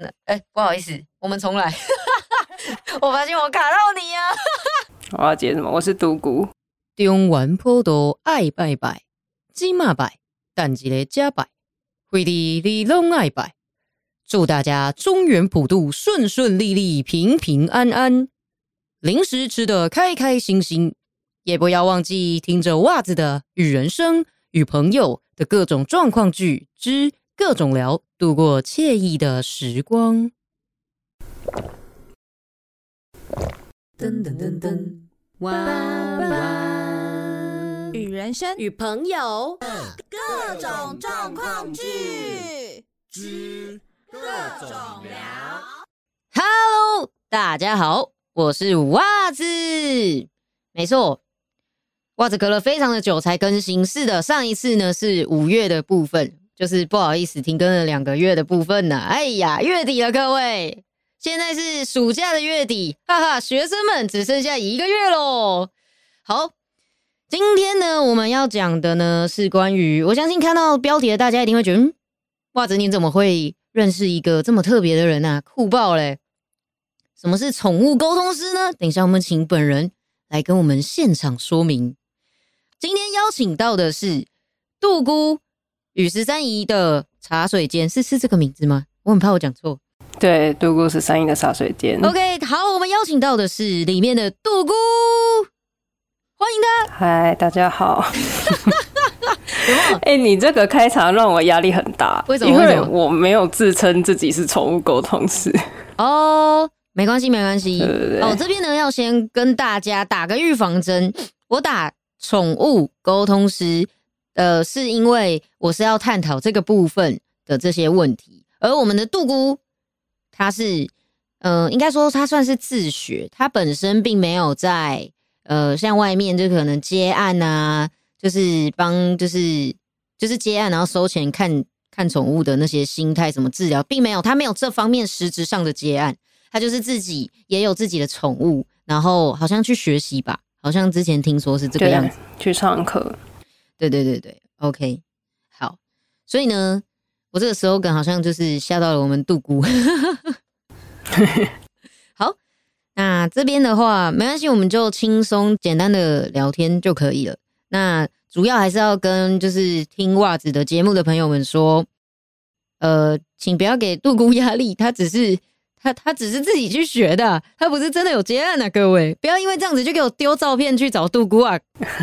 那哎，不好意思，我们重来。我发现我卡到你啊！我要接什么？我是独孤。中原普渡爱拜拜，金马拜，但一个假拜，回礼你拢爱拜。祝大家中原普渡顺顺利利、平平安安，零食吃的开开心心，也不要忘记听着袜子的与人生、与朋友的各种状况剧之各种聊，度过惬意的时光。噔噔噔噔，哇哇！与人生与朋友各种状况剧之各种聊。Hello，大家好，我是袜子。没错，袜子隔了非常的久才更新。是的，上一次呢是五月的部分，就是不好意思停更了两个月的部分呢。哎呀，月底了，各位，现在是暑假的月底，哈哈，学生们只剩下一个月喽。好，今天呢我们要讲的呢是关于，我相信看到标题的大家一定会觉得，嗯，袜子你怎么会认识一个这么特别的人啊？酷爆嘞！什么是宠物沟通师呢？等一下我们请本人来跟我们现场说明。今天邀请到的是杜姑与十三姨的茶水间，是是这个名字吗？我很怕我讲错。对，杜姑十三姨的茶水间。OK，好，我们邀请到的是里面的杜姑，欢迎他。嗨，大家好。哎、你这个开场让我压力很大，因为为什么因为我没有自称自己是宠物沟通师。哦，没关系，没关系。对对对哦，这边呢要先跟大家打个预防针。我打宠物沟通师，呃，是因为我是要探讨这个部分的这些问题，而我们的杜姑，她是，呃，应该说他算是自学，他本身并没有在，呃，像外面就可能接案啊，就是帮，就是就是接案，然后收钱看看宠物的那些心态什么治疗，并没有，他没有这方面实质上的接案。他就是自己也有自己的宠物，然后好像去学习吧，好像之前听说是这个样子。去上课，对对对对，OK，好。所以呢，我这个 slogan 好像就是吓到了我们杜姑。好，那这边的话没关系，我们就轻松简单的聊天就可以了。那主要还是要跟就是听袜子的节目的朋友们说，呃，请不要给杜姑压力，他只是他他只是自己去学的，他不是真的有接案啊，各位不要因为这样子就给我丢照片去找杜姑啊。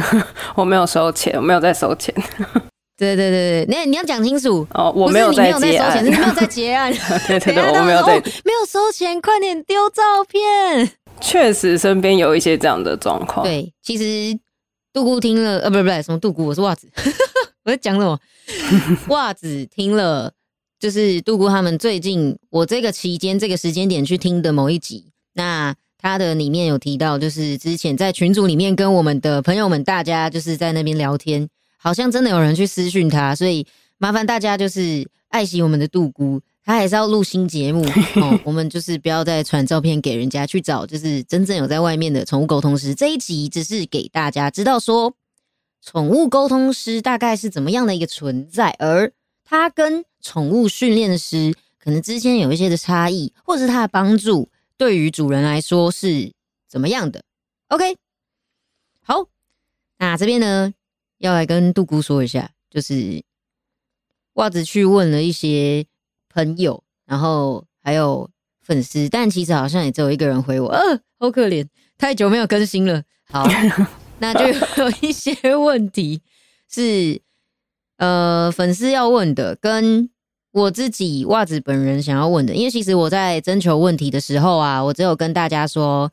我没有收钱，我没有在收钱。对对对对，那你要讲清楚。哦，我没有在结案收钱，是你没有在 结案。对对对，我没有在。没有收钱，快点丢照片。确实身边有一些这样的状况。对，其实杜姑听了，呃，不是不是什么杜姑，我是袜子，我在讲什么？袜子听了，就是杜姑他们最近我这个期间这个时间点去听的某一集，那他的里面有提到，就是之前在群组里面跟我们的朋友们大家就是在那边聊天，好像真的有人去私讯他，所以麻烦大家就是爱惜我们的杜姑。他还是要录新节目 哦，我们就是不要再传照片给人家去找，就是真正有在外面的宠物沟通师。这一集只是给大家知道说，宠物沟通师大概是怎么样的一个存在，而它跟宠物训练师可能之间有一些的差异，或者是它的帮助对于主人来说是怎么样的。OK，好，那这边呢要来跟杜姑说一下，就是袜子去问了一些朋友，然后还有粉丝，但其实好像也只有一个人回我，呃，好可怜，太久没有更新了。好，那就有一些问题是呃粉丝要问的，跟我自己袜子本人想要问的，因为其实我在征求问题的时候啊，我只有跟大家说。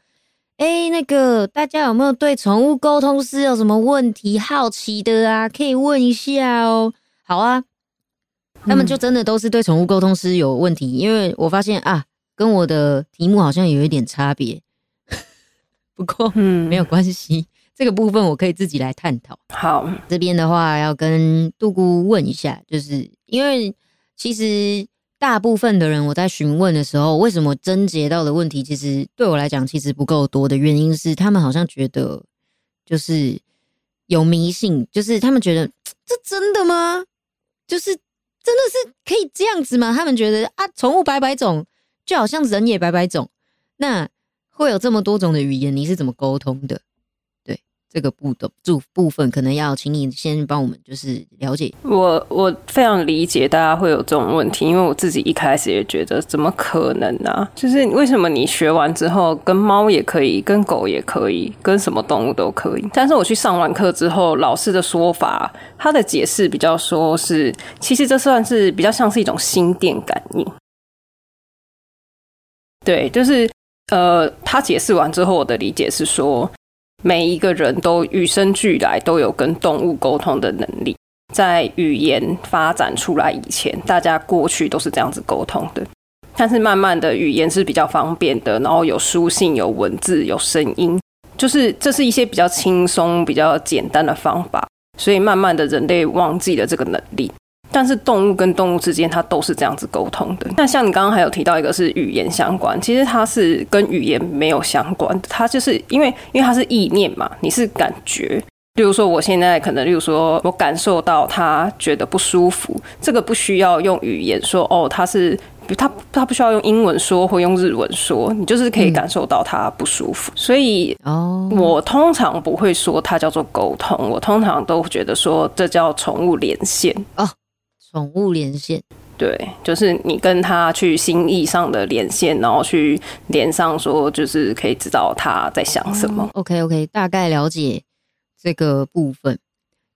哎，那个，大家有没有对宠物沟通师有什么问题好奇的啊？可以问一下哦。好啊，他们就真的都是对宠物沟通师有问题，因为我发现啊，跟我的题目好像有一点差别。不过嗯，没有关系，这个部分我可以自己来探讨。好，这边的话要跟杜姑问一下，就是因为其实大部分的人我在询问的时候，为什么症结到的问题，其实对我来讲其实不够多的原因是，他们好像觉得就是有迷信，就是他们觉得这真的吗？就是真的是可以这样子吗？他们觉得啊，宠物百百种，就好像人也百百种，那会有这么多种的语言，你是怎么沟通的？这个部的部部分，可能要请你先帮我们就是了解。我我非常理解大家会有这种问题，因为我自己一开始也觉得怎么可能呢、就是为什么你学完之后，跟猫也可以，跟狗也可以，跟什么动物都可以。但是我去上完课之后，老师的说法，他的解释比较说是，其实这算是比较像是一种心电感应。对，就是呃，他解释完之后，我的理解是说，每一个人都与生俱来都有跟动物沟通的能力。在语言发展出来以前，大家过去都是这样子沟通的。但是慢慢的，语言是比较方便的，然后有书信、有文字、有声音，就是这是一些比较轻松、比较简单的方法。所以慢慢的，人类忘记了这个能力。但是动物跟动物之间，它都是这样子沟通的。那像你刚刚还有提到一个是语言相关，其实它是跟语言没有相关，它就是因为因为它是意念嘛，你是感觉。例如说，我现在可能，例如说我感受到他觉得不舒服，这个不需要用语言说哦，他是他他不需要用英文说或用日文说，你就是可以感受到他不舒服。所以哦，我通常不会说它叫做沟通，我通常都觉得说这叫宠物连线。宠物连线，对，就是你跟他去心意上的连线，然后去连上说，就是可以知道他在想什么。OK OK，大概了解这个部分。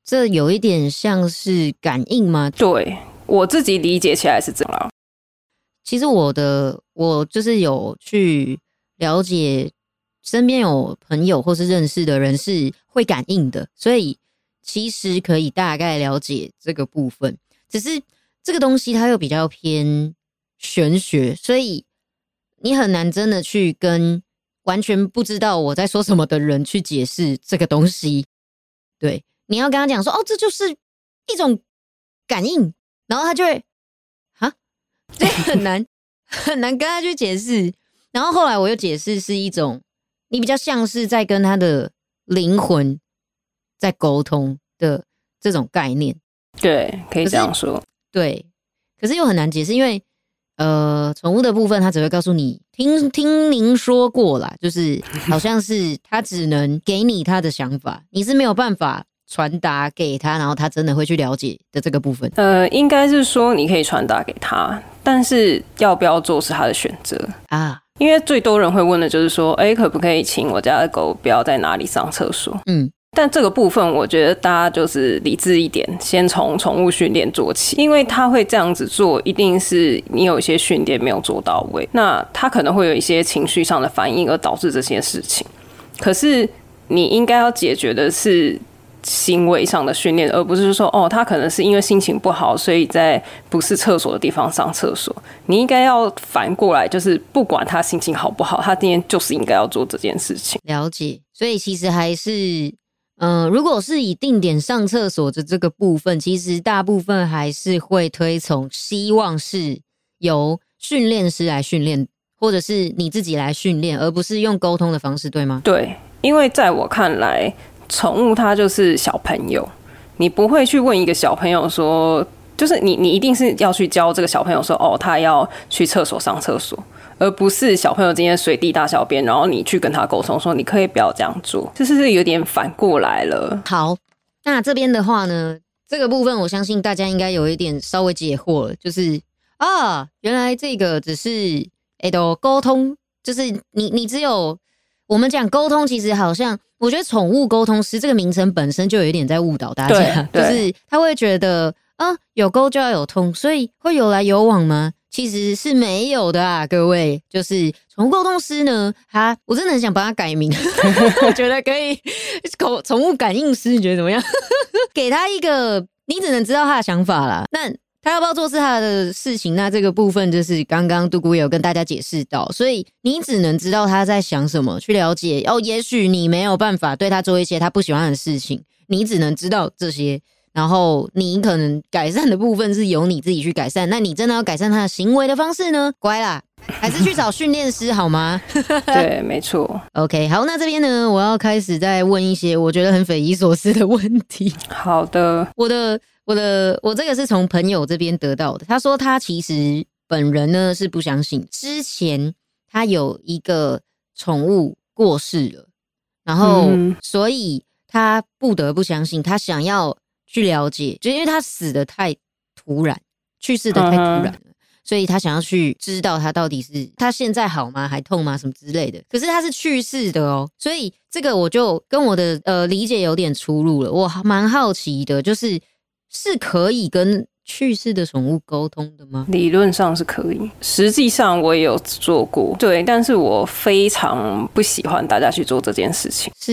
这有一点像是感应吗？对我自己理解起来是这样。其实我的我就是有去了解，身边有朋友或是认识的人是会感应的，所以其实可以大概了解这个部分。只是这个东西它又比较偏玄学，所以你很难真的去跟完全不知道我在说什么的人去解释这个东西。对，你要跟他讲说，哦，这就是一种感应，然后他就会啊，这很难 很难跟他去解释。然后后来我又解释是一种，你比较像是在跟他的灵魂在沟通的这种概念。对，可以这样说。对，可是又很难解释，因为呃，宠物的部分它只会告诉你听听您说过啦，就是好像是它只能给你它的想法，你是没有办法传达给他，然后他真的会去了解的这个部分呃，应该是说你可以传达给他，但是要不要做是他的选择。啊。因为最多人会问的就是说，哎，可不可以请我家的狗不要在哪里上厕所？嗯，但这个部分，我觉得大家就是理智一点，先从宠物训练做起，因为他会这样子做，一定是你有一些训练没有做到位，那他可能会有一些情绪上的反应，而导致这些事情。可是你应该要解决的是行为上的训练，而不是说哦，他可能是因为心情不好，所以在不是厕所的地方上厕所。你应该要反过来，就是不管他心情好不好，他今天就是应该要做这件事情。了解。所以其实还是，嗯、如果是以定点上厕所的这个部分，其实大部分还是会推崇，希望是由训练师来训练，或者是你自己来训练，而不是用沟通的方式，对吗？对，因为在我看来，宠物它就是小朋友，你不会去问一个小朋友说，就是你你一定是要去教这个小朋友说，哦，他要去厕所上厕所。而不是小朋友今天随地大小便，然后你去跟他沟通说你可以不要这样做，这是有点反过来了。好，那这边的话呢，这个部分我相信大家应该有一点稍微解惑了，就是啊，原来这个只是诶都沟通，就是你你只有我们讲沟通，其实好像我觉得宠物沟通师这个名称本身就有一点在误导大家，就是他会觉得啊有沟就要有通，所以会有来有往吗？其实是没有的啊，各位，就是宠物沟通师呢，他我真的很想帮他改名，我觉得可以，宠宠物感应师，你觉得怎么样？给他一个，你只能知道他的想法啦。那他要不要做是他的事情，那这个部分就是刚刚杜姑有跟大家解释到，所以你只能知道他在想什么，去了解。哦，也许你没有办法对他做一些他不喜欢的事情，你只能知道这些。然后你可能改善的部分是由你自己去改善，那你真的要改善他的行为的方式呢？乖啦，还是去找训练师好吗 对，没错。？OK，好，那这边呢，我要开始再问一些我觉得很匪夷所思的问题。好的，我的我的我这个是从朋友这边得到的，他说他其实本人呢是不相信。之前他有一个宠物过世了，然后嗯所以他不得不相信，他想要去了解，就因为他死的太突然，去世的太突然了。所以他想要去知道他到底是他现在好吗，还痛吗，什么之类的。可是他是去世的哦，所以这个我就跟我的呃理解有点出入了。我蛮好奇的，就是是可以跟去世的宠物沟通的吗？理论上是可以，实际上我也有做过，对，但是我非常不喜欢大家去做这件事情。是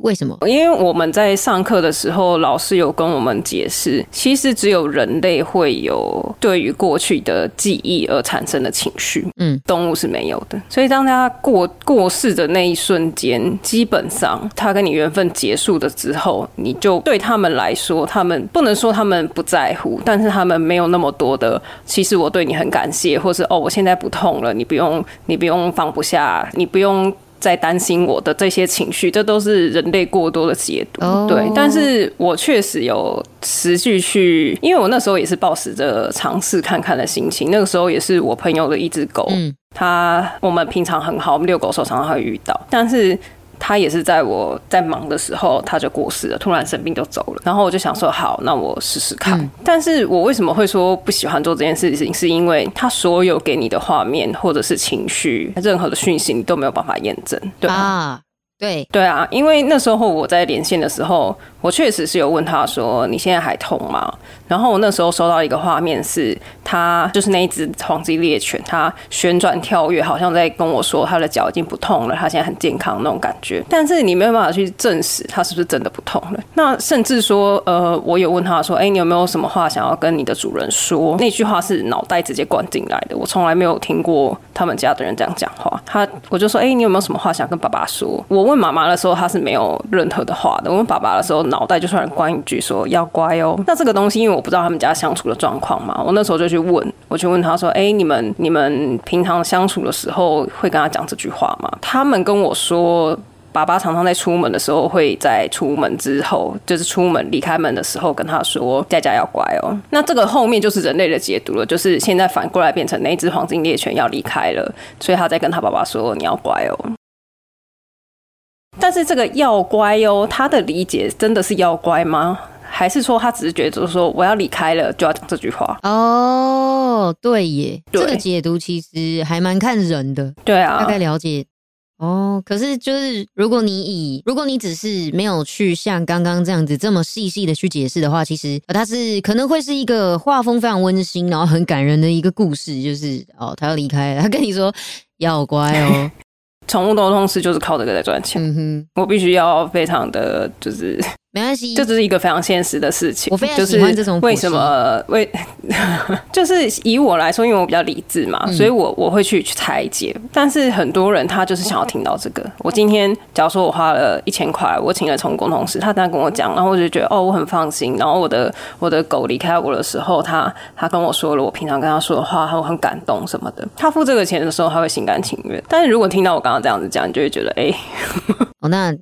为什么？因为我们在上课的时候，老师有跟我们解释，其实只有人类会有对于过去的记忆而产生的情绪，嗯，动物是没有的。所以当他过过世的那一瞬间，基本上他跟你缘分结束的之后，你就对他们来说，他们不能说他们不在乎，但是他们没有那么多的，其实我对你很感谢，或是哦，我现在不痛了，你不用，你不用放不下，你不用。在担心我的这些情绪，这都是人类过多的解读。哦对，但是我确实有持续去，因为我那时候也是抱持着尝试看看的心情。那个时候也是我朋友的一只狗，嗯它我们平常很好，我们遛狗的时候常常会遇到，但是。它也是在我在忙的时候，他就过世了，突然生病就走了。然后我就想说，好，那我试试看。嗯但是我为什么会说不喜欢做这件事情，是因为他所有给你的画面或者是情绪，任何的讯息你都没有办法验证，对吧？啊，对，对啊，因为那时候我在连线的时候，我确实是有问他说：“你现在还痛吗？”然后我那时候收到一个画面是，他就是那一只黄金猎犬，它旋转跳跃，好像在跟我说它的脚已经不痛了，它现在很健康那种感觉。但是你没有办法去证实它是不是真的不痛了。那甚至说，呃，我有问他说：“哎、你有没有什么话想要跟你的主人说？”那句话是脑袋直接灌进来的，我从来没有听过他们家的人这样讲话。他我就说：“哎、你有没有什么话想跟爸爸说？”我问妈妈的时候，她是没有任何的话的。我问爸爸的时候，脑袋就突然关一句说：“要乖哦。”那这个东西，因为我不知道他们家相处的状况嘛，我那时候就去问，我去问他说：“哎、你们你们平常相处的时候会跟他讲这句话吗？”他们跟我说。爸爸常常在出门的时候，会在出门之后，就是出门离开门的时候，跟他说：“佳佳要乖哦。”那这个后面就是人类的解读了，就是现在反过来变成那只黄金猎犬要离开了，所以他在跟他爸爸说：“你要乖哦。”但是这个要乖哦，他的理解真的是要乖吗？还是说他只是觉得就是说我要离开了就要讲这句话？哦，对耶，对这个解读其实还蛮看人的，对啊，大概了解。哦，可是就是如果你以如果你只是没有去像刚刚这样子这么细细的去解释的话，其实呃它是可能会是一个画风非常温馨，然后很感人的一个故事，就是哦，他要离开了，他跟你说要乖哦，宠物沟通师就是靠这个在赚钱。嗯哼，我必须要非常的就是没关系，这只是一个非常现实的事情。我非常就是喜欢这种为什么为，就是以我来说，因为我比较理智嘛，嗯所以我我会去去拆解。但是很多人他就是想要听到这个。我今天假如说我花了一千块，我请了宠物沟通师，他这样跟我讲，然后我就觉得哦，我很放心。然后我的我的狗离开我的时候，他他跟我说了我平常跟他说的话，我很感动什么的。他付这个钱的时候，他会心甘情愿。但是如果听到我刚刚这样子讲，你就会觉得哎。哦，那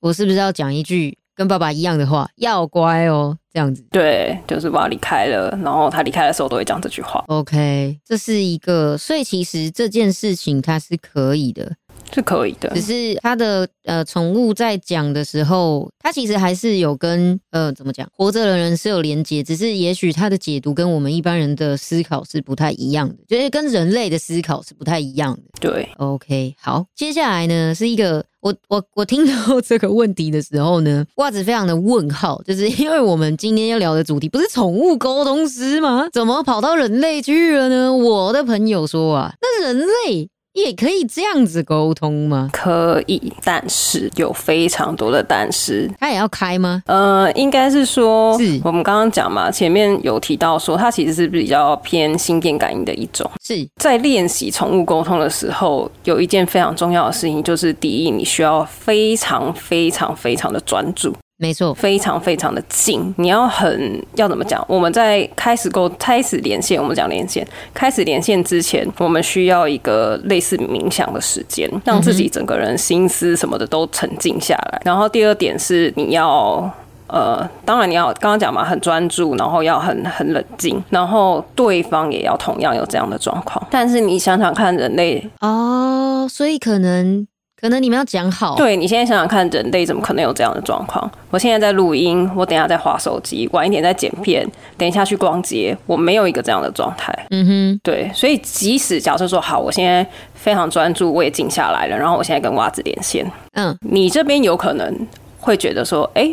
我是不是要讲一句跟爸爸一样的话，要乖哦，这样子。对，就是爸爸离开了，然后他离开的时候都会讲这句话，OK，这是一个，所以其实这件事情它是可以的，是可以的只。是他的呃宠物在讲的时候，他其实还是有跟呃怎么讲，活着的人是有连接，只是也许他的解读跟我们一般人的思考是不太一样的，就是跟人类的思考是不太一样的。对，OK，好，接下来呢是一个我我我听到 这个问题的时候呢，袜子非常的问号，就是因为我们今天要聊的主题不是宠物沟通师吗？怎么跑到人类去了呢？我的朋友说啊，那人类也可以这样子沟通吗？可以，但是有非常多的但是。他也要开吗？呃，应该是说是，我们刚刚讲嘛，前面有提到说，它其实是比较偏心电感应的一种。是在练习宠物沟通的时候，有一件非常重要的事情，就是第一，你需要非常非常非常的专注，没错，非常非常的近，你要很要怎么讲？我们在开始沟开始连线，我们讲连线，开始连线之前，我们需要一个类似冥想的时间，让自己整个人心思什么的都沉静下来。然后第二点是你要。呃，当然你要刚刚讲嘛，很专注，然后要很很冷静，然后对方也要同样有这样的状况。但是你想想看，人类哦，所以可能可能你们要讲好，对你现在想想看，人类怎么可能有这样的状况？我现在在录音，我等一下在划手机，晚一点在剪片，等一下去逛街，我没有一个这样的状态。嗯哼，对，所以即使假设说好，我现在非常专注，我也静下来了，然后我现在跟袜子连线，嗯你这边有可能会觉得说，哎、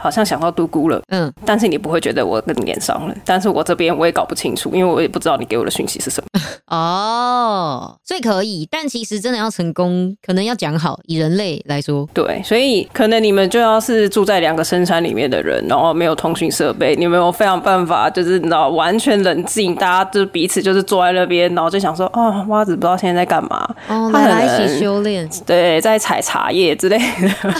好像想到独孤了，嗯，但是你不会觉得我跟你连上了，但是我这边我也搞不清楚，因为我也不知道你给我的讯息是什么。哦，所以可以，但其实真的要成功，可能要讲好。以人类来说，对，所以可能你们就要是住在两个深山里面的人，然后没有通讯设备，你们有非常办法，就是你知道完全冷静，大家就彼此就是坐在那边，然后就想说，哦，袜子不知道现在在干嘛，哦，他来一起修炼。对，在采茶叶之类的，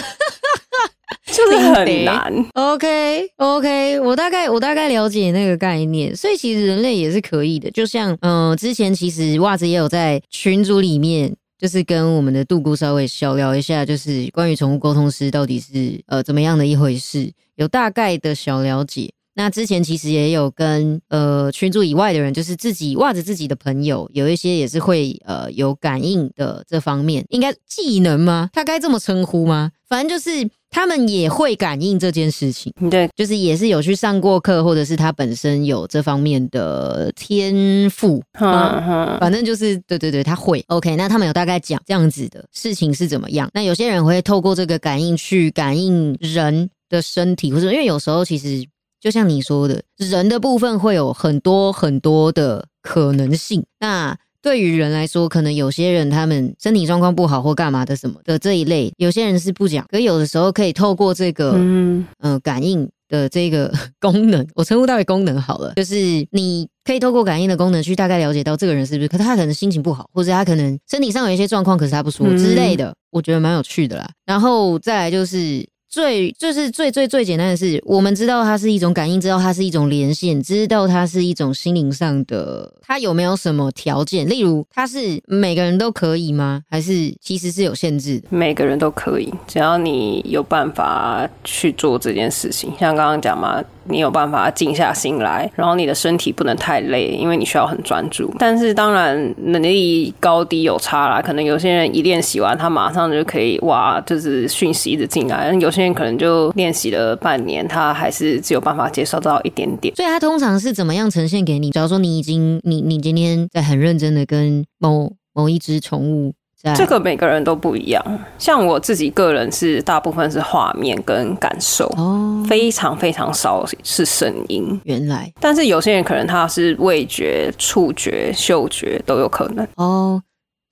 就是很难。OK OK，我大概我大概了解那个概念，所以其实人类也是可以的。就像嗯、呃之前其实袜子也有在群组里面，就是跟我们的杜姑稍微小聊一下，就是关于宠物沟通师到底是呃怎么样的一回事，有大概的小了解。那之前其实也有跟呃群组以外的人，就是自己袜子自己的朋友，有一些也是会呃有感应的这方面，应该技能吗？他该这么称呼吗？反正就是他们也会感应这件事情，对，就是也是有去上过课，或者是他本身有这方面的天赋。嗯哼，反正就是对对对，他会 OK。那他们有大概讲这样子的事情是怎么样。那有些人会透过这个感应去感应人的身体，或者因为有时候其实就像你说的，人的部分会有很多很多的可能性。那对于人来说，可能有些人他们身体状况不好或干嘛的什么的这一类，有些人是不讲，可有的时候可以透过这个嗯，呃感应的这个 功能，我称呼它为功能好了，就是你可以透过感应的功能去大概了解到这个人是不是，可是他可能心情不好，或者他可能身体上有一些状况，可是他不说嗯之类的，我觉得蛮有趣的啦。然后再来就是。最就是最最最简单的是，我们知道它是一种感应，知道它是一种连线，知道它是一种心灵上的。它有没有什么条件？例如，它是每个人都可以吗？还是其实是有限制？每个人都可以，只要你有办法去做这件事情。像刚刚讲嘛，你有办法静下心来，然后你的身体不能太累，因为你需要很专注。但是当然能力高低有差啦，可能有些人一练习完，他马上就可以哇，就是讯息一直进来；有些人可能就练习了半年，他还是只有办法接受到一点点。所以它通常是怎么样呈现给你？假如说你已经你你今天在很认真的跟某某一只宠物在这个每个人都不一样，像我自己个人是大部分是画面跟感受，哦，非常非常少是声音。原来但是有些人可能他是味觉、触觉、嗅觉都有可能。哦，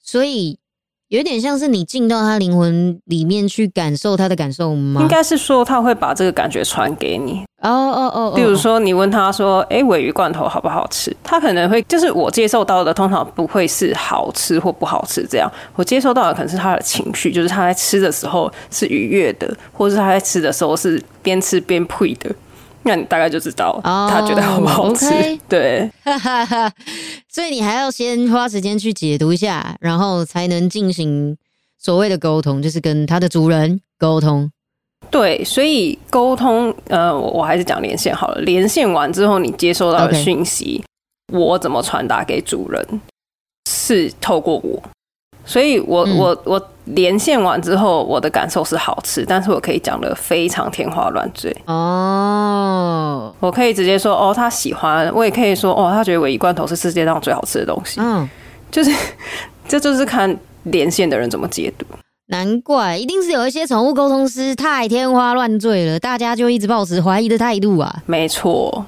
所以有点像是你进到他灵魂里面去感受他的感受吗？应该是说他会把这个感觉传给你。哦哦哦，哦比如说你问他说：“诶，尾鱼罐头好不好吃？”他可能会就是我接受到的，通常不会是好吃或不好吃这样。我接受到的可能是他的情绪，就是他在吃的时候是愉悦的，或者是他在吃的时候是边吃边呸的。那你大概就知道哦他觉得好不好吃。对，哈哈哈，所以你还要先花时间去解读一下，然后才能进行所谓的沟通，就是跟他的主人沟通。对，所以沟通，呃，我我还是讲连线好了。连线完之后，你接收到的讯息我怎么传达给主人？是透过我，所以我、嗯我我连线完之后，我的感受是好吃，但是我可以讲的非常天花乱坠。哦，我可以直接说哦，他喜欢；我也可以说哦，他觉得尾鱼罐头是世界上最好吃的东西。嗯，就是 这就是看连线的人怎么解读。难怪，一定是有一些宠物沟通师太天花乱坠了，大家就一直抱持怀疑的态度啊！没错，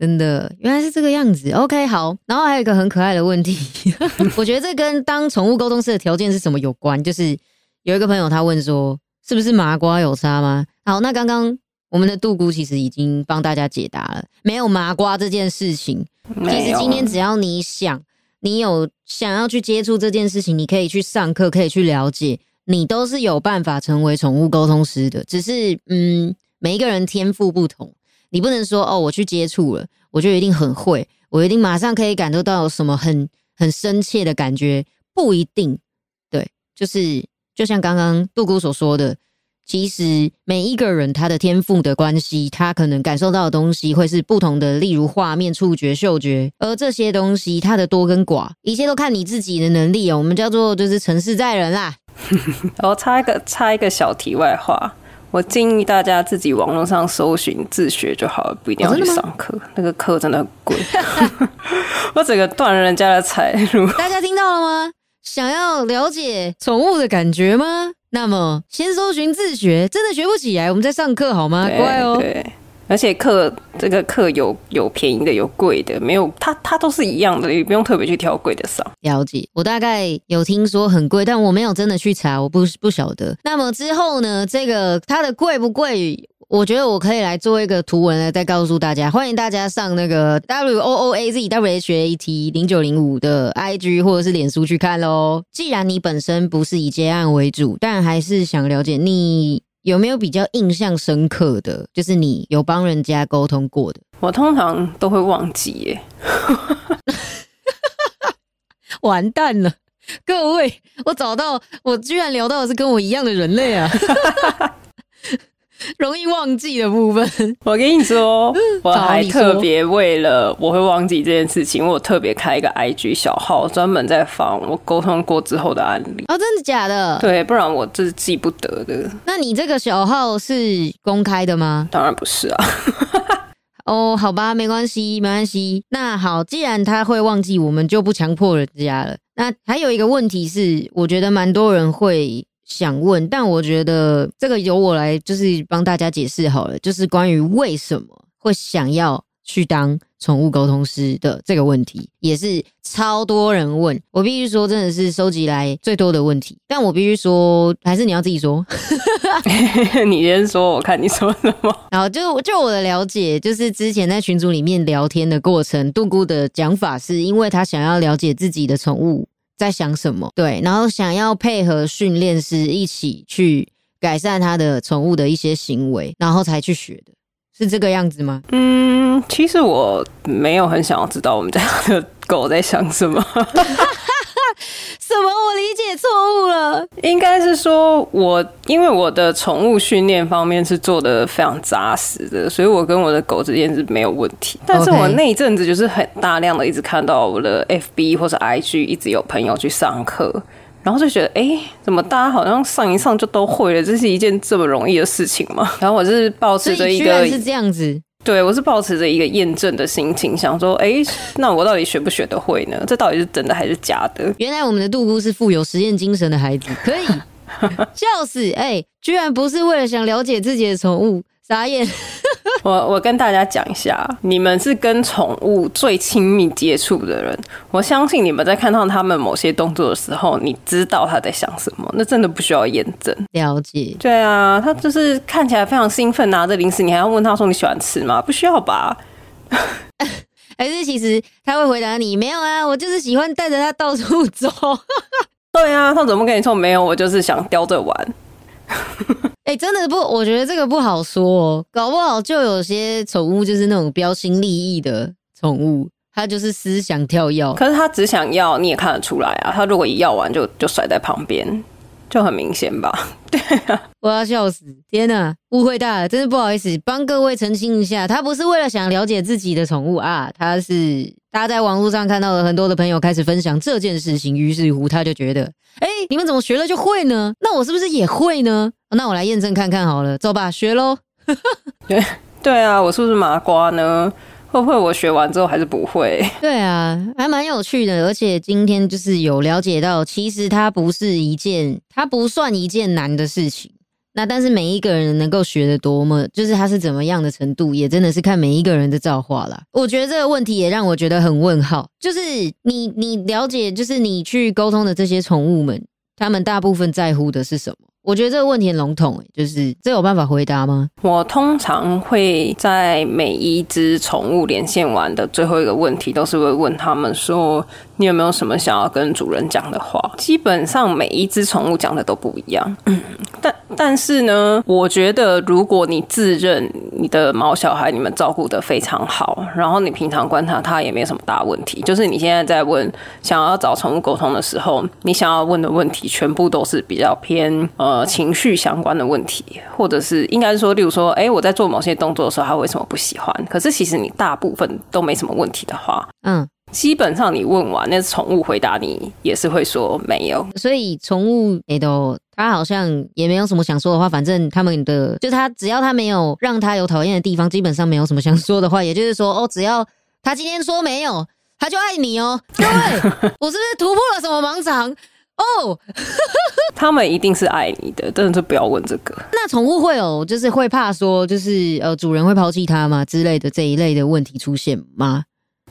真的，原来是这个样子。OK，好，然后还有一个很可爱的问题，我觉得这跟当宠物沟通师的条件是什么有关？就是有一个朋友他问说，是不是麻瓜有差吗？好，那刚刚我们的杜姑其实已经帮大家解答了，没有麻瓜这件事情。其。实今天只要你想，你有想要去接触这件事情，你可以去上课，可以去了解，你都是有办法成为宠物沟通师的。只是，嗯，每一个人天赋不同，你不能说哦，我去接触了，我就一定很会，我一定马上可以感受到什么很很深切的感觉，不一定。对，就是就像刚刚杜姑所说的。其实每一个人他的天赋的关系，他可能感受到的东西会是不同的，例如画面、触觉、嗅觉，而这些东西它的多跟寡，一切都看你自己的能力哦。我们叫做就是成事在人啦。我插一个插一个小题外话，我建议大家自己网络上搜寻自学就好了，不一定要去上课。那个课真的很贵，我整个断了人家的财路。大家听到了吗？想要了解宠物的感觉吗？那么先搜寻自学，真的学不起来，我们在上课好吗？乖哦。对，而且课这个课有有便宜的，有贵的，没有它它都是一样的，也不用特别去挑贵的上。了解，我大概有听说很贵，但我没有真的去查，我不不晓得。那么之后呢？这个它的贵不贵？我觉得我可以来做一个图文来再告诉大家，欢迎大家上那个 W O O A Z W H A T 零九零五的 I G 或者是脸书去看喽。既然你本身不是以接案为主，但还是想了解你有没有比较印象深刻的，就是你有帮人家沟通过的。我通常都会忘记耶，完蛋了，各位，我找到我居然聊到的是跟我一样的人类啊！容易忘记的部分，我跟你说，我还特别为了我会忘记这件事情，我特别开一个 IG 小号，专门在放我沟通过之后的案例。哦，真的假的？对，不然我这是记不得的。那你这个小号是公开的吗？当然不是啊。哦，好吧，没关系，没关系。那好，既然他会忘记，我们就不强迫人家了。那还有一个问题是，我觉得蛮多人会。想问，但我觉得这个由我来就是帮大家解释好了，就是关于为什么会想要去当宠物沟通师的这个问题，也是超多人问我，必须说真的是收集来最多的问题。但我必须说，还是你要自己说，你先说，我看你说什么。然后就就我的了解，就是之前在群组里面聊天的过程，杜姑的讲法是因为他想要了解自己的宠物。在想什么？对，然后想要配合训练师一起去改善他的宠物的一些行为，然后才去学的，是这个样子吗？嗯，其实我没有很想要知道我们家的狗在想什么。什么？我理解错误了？应该是说，我因为我的宠物训练方面是做的非常扎实的，所以我跟我的狗之间是没有问题。但是我那一阵子就是很大量的一直看到我的 FB 或者 IG 一直有朋友去上课，然后就觉得，哎，怎么大家好像上一上就都会了？这是一件这么容易的事情吗？然后我是保持着一个是这样子。对，我是保持着一个验证的心情，想说，哎，那我到底学不学得会呢？这到底是真的还是假的？原来我们的杜姑是富有实验精神的孩子，可以笑死！哎，居然不是为了想了解自己的宠物。眨眼，我我跟大家讲一下，你们是跟宠物最亲密接触的人，我相信你们在看到他们某些动作的时候，你知道他在想什么，那真的不需要验证。了解，对啊，他就是看起来非常兴奋，拿着零食，你还要问他说你喜欢吃吗？不需要吧？还是其实他会回答你没有啊，我就是喜欢带着他到处走。对啊，他怎么跟你说没有？我就是想叼着玩。哎，真的不，我觉得这个不好说，哦搞不好就有些宠物就是那种标新立异的宠物，它就是思想跳跃，可是它只想要，你也看得出来啊。它如果一要完就就甩在旁边，就很明显吧？对啊，我要笑死！天哪，误会大了，真是不好意思，帮各位澄清一下，他不是为了想了解自己的宠物啊，他是大家在网络上看到了很多的朋友开始分享这件事情，于是乎他就觉得，哎，你们怎么学了就会呢？那我是不是也会呢？那我来验证看看好了，走吧，学喽。对对啊，我是不是麻瓜呢？会不会我学完之后还是不会？对啊，还蛮有趣的，而且今天就是有了解到，其实它不是一件，它不算一件难的事情。那但是每一个人能够学的多么，就是他是怎么样的程度，也真的是看每一个人的造化啦。我觉得这个问题也让我觉得很问号，就是你你了解，就是你去沟通的这些宠物们，他们大部分在乎的是什么？我觉得这个问题很笼统，就是这有办法回答吗？我通常会在每一只宠物连线完的最后一个问题，都是会问他们说：“你有没有什么想要跟主人讲的话？”基本上每一只宠物讲的都不一样。但但是呢，我觉得如果你自认你的毛小孩你们照顾的非常好，然后你平常观察他也没什么大问题，就是你现在在问想要找宠物沟通的时候，你想要问的问题全部都是比较偏呃情绪相关的问题，或者是应该是说，例如说，哎，我在做某些动作的时候，他为什么不喜欢？可是其实你大部分都没什么问题的话，嗯，基本上你问完，那宠物回答你也是会说没有。所以宠物诶都，他好像也没有什么想说的话，反正他们的就他只要他没有让他有讨厌的地方，基本上没有什么想说的话。也就是说，哦，只要他今天说没有，他就爱你哦。各位，我是不是突破了什么盲肠？哦，他们一定是爱你的，真的是不要问这个。那宠物会有就是会怕说就是呃主人会抛弃它吗之类的这一类的问题出现吗？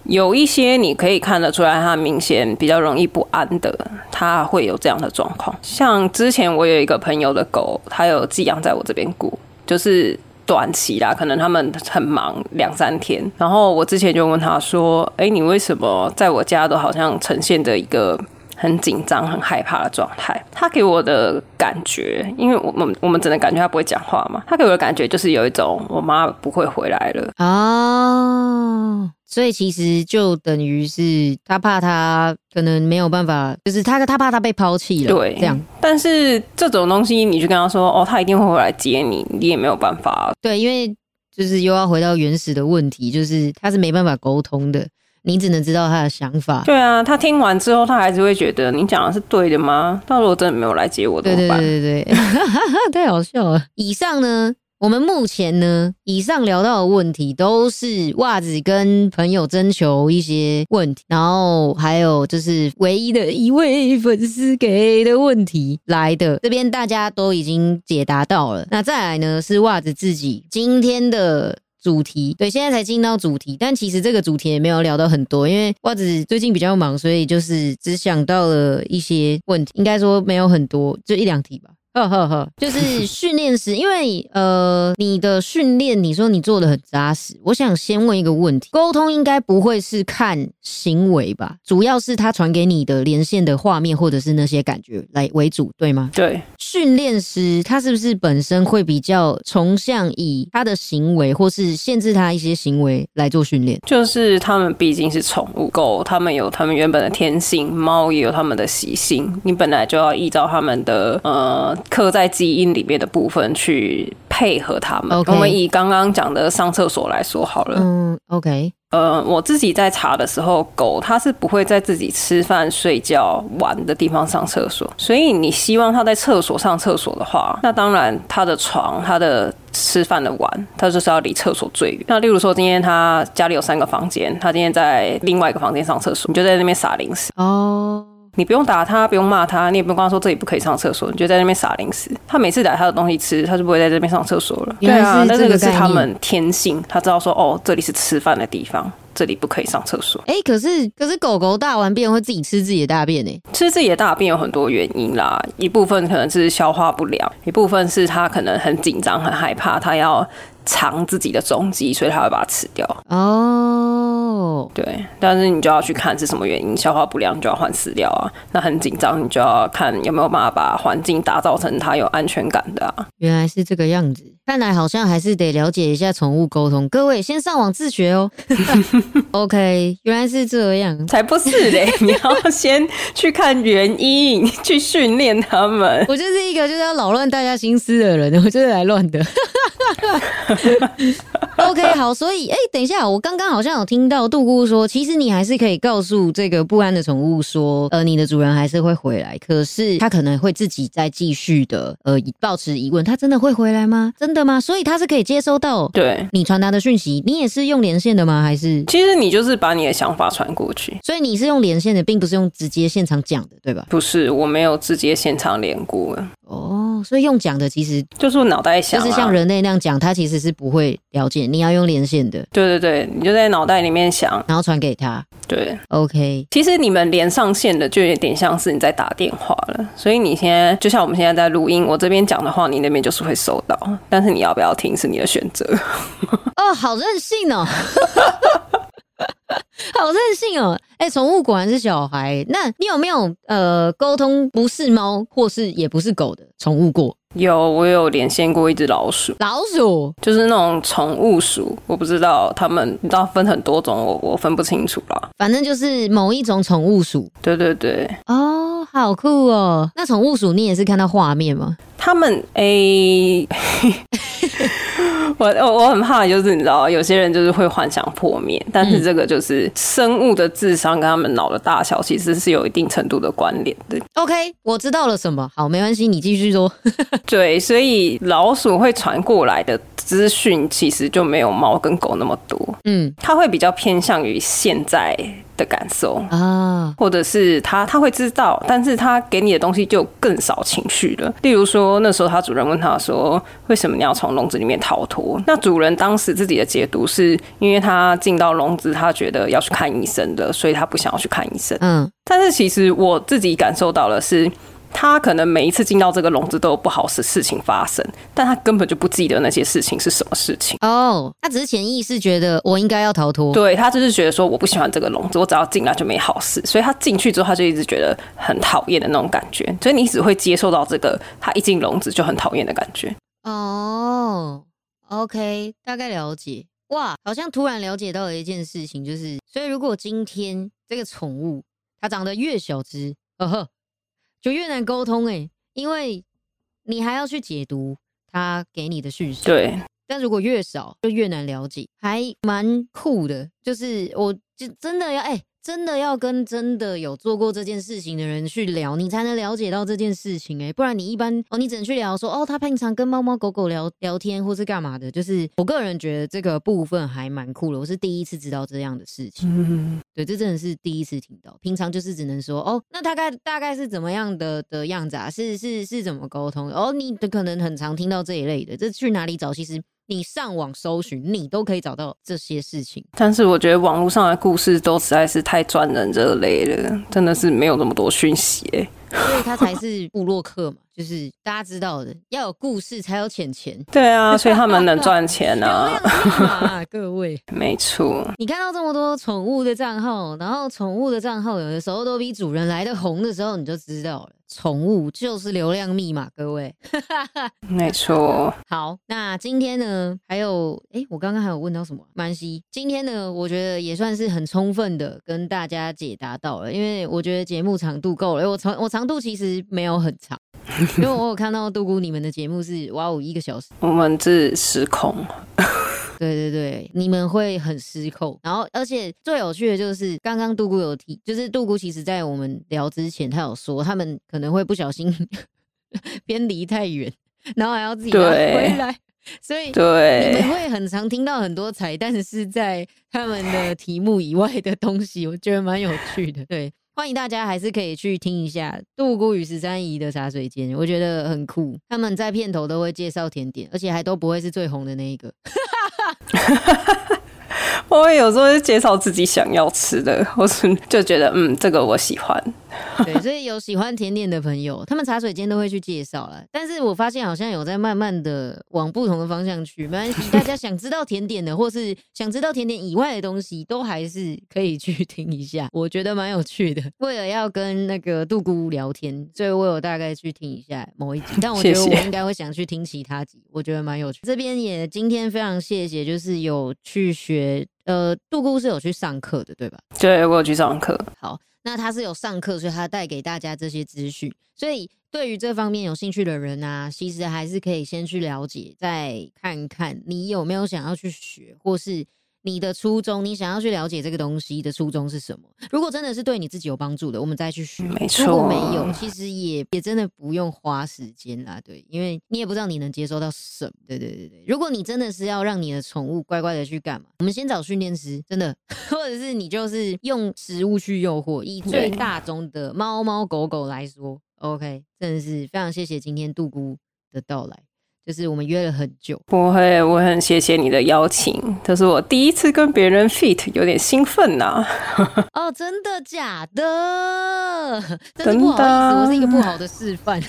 有一些你可以看得出来，它明显比较容易不安的，它会有这样的状况。像之前我有一个朋友的狗，它有寄养在我这边过，就是短期啦，可能他们很忙两三天。然后我之前就问他说：“哎，你为什么在我家都好像呈现着一个？”很紧张、很害怕的状态。他给我的感觉，因为我们我们只能感觉他不会讲话嘛。他给我的感觉就是有一种我妈不会回来了哦。所以其实就等于是他怕他可能没有办法，就是他他怕他被抛弃了。对，这样。但是这种东西，你就跟他说哦，他一定会回来接你，你也没有办法。对，因为就是又要回到原始的问题，就是他是没办法沟通的。你只能知道他的想法。对啊，他听完之后，他还是会觉得你讲的是对的吗？到时候真的没有来接我怎么办？对对对对对，太好笑了。以上呢，我们目前呢，以上聊到的问题都是袜子跟朋友征求一些问题，然后还有就是唯一的一位粉丝给的问题来的，这边大家都已经解答到了。那再来呢，是袜子自己今天的。主题对，现在才进到主题，但其实这个主题也没有聊到很多，因为袜子最近比较忙，所以就是只想到了一些问题，应该说没有很多，就一两题吧。呵呵呵，就是训练师，因为呃，你的训练，你说你做的很扎实。我想先问一个问题：沟通应该不会是看行为吧？主要是他传给你的连线的画面，或者是那些感觉来为主，对吗？对。训练师他是不是本身会比较崇向以他的行为，或是限制他一些行为来做训练？就是他们毕竟是宠物狗，他们有他们原本的天性，猫也有他们的习性，你本来就要依照他们的呃。刻在基因里面的部分去配合他们。我们以刚刚讲的上厕所来说好了。嗯，OK。呃，我自己在查的时候，狗它是不会在自己吃饭、睡觉、玩的地方上厕所。所以你希望它在厕所上厕所的话，那当然它的床、它的吃饭的碗，它就是要离厕所最远。那例如说，今天它家里有三个房间，它今天在另外一个房间上厕所，你就在那边撒零食哦。你不用打他，不用骂他，你也不用跟他说这里不可以上厕所，你就在那边撒零食。他每次打他的东西吃，他就不会在这边上厕所了。对啊，那这个是他们天性，他知道说哦，这里是吃饭的地方，这里不可以上厕所。哎，可是可是狗狗大完便会自己吃自己的大便呢？吃自己的大便有很多原因啦，一部分可能是消化不良，一部分是他可能很紧张、很害怕，他要藏自己的踪迹，所以他会把它吃掉。哦。哦，对，但是你就要去看是什么原因，消化不良就要换饲料啊。那很紧张，你就要看有没有办法把环境打造成它有安全感的啊。原来是这个样子，看来好像还是得了解一下宠物沟通。各位先上网自学哦。OK，原来是这样，才不是嘞！你要先去看原因，去训练他们。我就是一个就是要扰乱大家心思的人，我就是来乱的。OK，好，所以哎，等一下，我刚刚好像有听到杜姑说，其实你还是可以告诉这个不安的宠物说，呃，你的主人还是会回来，可是他可能会自己再继续的，呃，保持疑问，他真的会回来吗？真的吗？所以他是可以接收到对你传达的讯息，你也是用连线的吗？还是其实你就是把你的想法传过去，所以你是用连线的，并不是用直接现场讲的，对吧？不是，我没有直接现场连过。哦，所以用讲的其实就是脑袋想，就是像人类那样讲，他其实是不会了解。你要用连线的，对对对，你就在脑袋里面想，然后传给他。对，OK。其实你们连上线的就有点像是你在打电话了，所以你现在就像我们现在在录音，我这边讲的话，你那边就是会收到，但是你要不要听是你的选择。哦，好任性哦。好任性哦！哎，宠物果然是小孩。那你有没有呃沟通不是猫或是也不是狗的宠物过？有，我有连线过一只老鼠，老鼠就是那种宠物鼠，我不知道他们，你知道分很多种，我我分不清楚啦。反正就是某一种宠物鼠对对对，哦，好酷哦。那宠物鼠你也是看到画面吗？他们诶，我我我很怕，就是你知道，有些人就是会幻想破灭，但是这个就是生物的智商跟他们脑的大小其实是有一定程度的关联的。OK，我知道了什么。好，没关系，你继续说。对，所以老鼠会传过来的资讯其实就没有猫跟狗那么多，嗯它会比较偏向于现在的感受。啊，或者是他他会知道，但是他给你的东西就更少情绪了。例如说，那时候他主人问他说：“为什么你要从笼子里面逃脱？”那主人当时自己的解读是因为他进到笼子，他觉得要去看医生的，所以他不想要去看医生。嗯但是其实我自己感受到的是。他可能每一次进到这个笼子都有不好的事情发生，但他根本就不记得那些事情是什么事情。哦，他只是潜意识觉得我应该要逃脱。对他就是觉得说我不喜欢这个笼子，我只要进来就没好事，所以他进去之后他就一直觉得很讨厌的那种感觉，所以你只会接受到这个他一进笼子就很讨厌的感觉。哦，OK，大概了解。哇，好像突然了解到了一件事情，就是，所以如果今天这个宠物它长得越小只，呵呵，就越难沟通诶，因为你还要去解读他给你的讯息。对，但如果越少，就越难了解，还蛮酷的。就是我就真的要哎、真的要跟真的有做过这件事情的人去聊，你才能了解到这件事情哎、不然你一般哦，你只能去聊说哦，他平常跟猫猫狗狗聊聊天或是干嘛的。就是我个人觉得这个部分还蛮酷的，我是第一次知道这样的事情。嗯，对，这真的是第一次听到。平常就是只能说哦，那大概大概是怎么样的的样子啊？是是是怎么沟通？哦，你的可能很常听到这一类的，这去哪里找？其实你上网搜寻，你都可以找到这些事情。但是我觉得网络上的故事都实在是太赚人热泪了，真的是没有那么多讯息、欸。所以他才是布洛克嘛，就是大家知道的，要有故事才有钱钱。对啊，所以他们能赚钱呢各位，没错。你看到这么多宠物的账号，然后宠物的账号有的时候都比主人来的红的时候，你就知道了，宠物就是流量密码，各位。没错，好，那今天呢，还有哎，我刚刚还有问到什么？曼西，今天呢，我觉得也算是很充分的跟大家解答到了，因为我觉得节目长度够了。诶我长我长度其实没有很长，因为我有看到杜姑你们的节目是哇哦一个小时，我们是失控。对对对，你们会很失控。然后，而且最有趣的就是刚刚杜姑有提，就是杜姑其实在我们聊之前，他有说他们可能会不小心 偏离太远，然后还要自己回来，所以。你对们，会很常听到很多彩蛋是在他们的题目以外的东西，我觉得蛮有趣的。对，欢迎大家还是可以去听一下杜姑与十三姨的茶水间，我觉得很酷。他们在片头都会介绍甜点，而且还都不会是最红的那一个。我会有时候会介绍自己想要吃的，或是就觉得嗯，这个我喜欢。对，所以有喜欢甜点的朋友，他们茶水间都会去介绍了。但是我发现好像有在慢慢的往不同的方向去，没关系，大家想知道甜点的，或是想知道甜点以外的东西，都还是可以去听一下，我觉得蛮有趣的。为了要跟那个杜姑聊天，所以我有大概去听一下某一集，但我觉得我应该会想去听其他集，我觉得蛮有趣。这边也今天非常谢谢，就是有去学。呃，杜姑是有去上课的，对吧？对我有去上课，好，那他是有上课，所以他带给大家这些资讯。所以对于这方面有兴趣的人啊，其实还是可以先去了解，再看看你有没有想要去学，或是你的初衷，你想要去了解这个东西的初衷是什么。如果真的是对你自己有帮助的，我们再去学。没如果错，没有，其实也也真的不用花时间啦，对，因为你也不知道你能接收到什么。对对对对，如果你真的是要让你的宠物乖乖的去干嘛，我们先找训练师，真的，或者是你就是用食物去诱惑。以最大宗的猫猫狗狗来说，OK，真的是非常谢谢今天杜姑的到来，就是我们约了很久。不会，我很谢谢你的邀请，这是我第一次跟别人 fit，有点兴奋呐、哦，真的假的？真的不好意思，的我是一个不好的示范，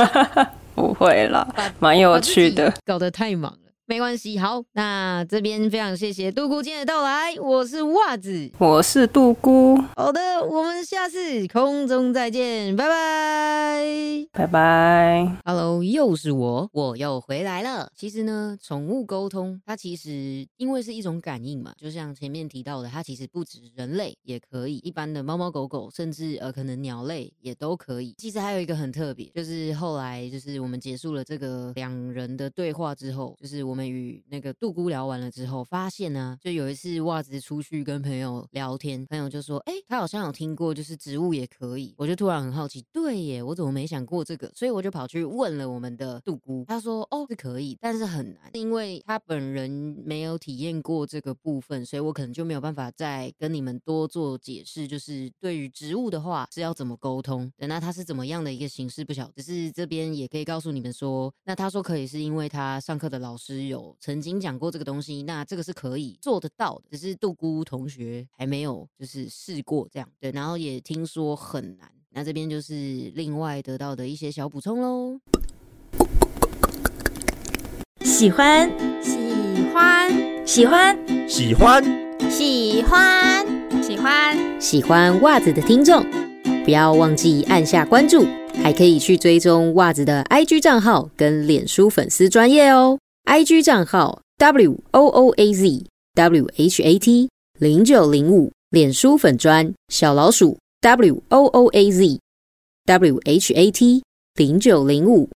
不会啦，蛮有趣的。搞得太忙了。没关系。好，那这边非常谢谢杜姑今天的到来，我是袜子。我是杜姑，好的，我们下次空中再见，拜拜。拜拜。Hello，又是我，我又回来了。其实呢，宠物沟通它其实因为是一种感应嘛，就像前面提到的，它其实不止人类也可以，一般的猫猫狗狗，甚至呃可能鸟类也都可以。其实还有一个很特别，就是后来就是我们结束了这个两人的对话之后，就是我我们与那个杜姑聊完了之后，发现呢，就有一次袜子出去跟朋友聊天，朋友就说：“哎、他好像有听过，就是植物也可以。”我就突然很好奇，对耶，我怎么没想过这个？所以我就跑去问了我们的杜姑，他说：“哦，是可以，但是很难，因为他本人没有体验过这个部分，所以我可能就没有办法再跟你们多做解释。就是对于植物的话是要怎么沟通，对那它是怎么样的一个形式不晓，只是这边也可以告诉你们说，那他说可以是因为他上课的老师有曾经讲过这个东西，那这个是可以做得到的，只是杜姑同学还没有就是试过这样，对，然后也听说很难。那这边就是另外得到的一些小补充喽。喜欢喜欢，喜欢喜欢喜欢，喜欢，喜欢袜子的听众，不要忘记按下关注，还可以去追踪袜子的 IG 账号跟脸书粉丝专业哦。IG 账号 W O O A Z W H A T 零九零五，脸书粉砖小老鼠 W O O A Z W H A T 零九零五。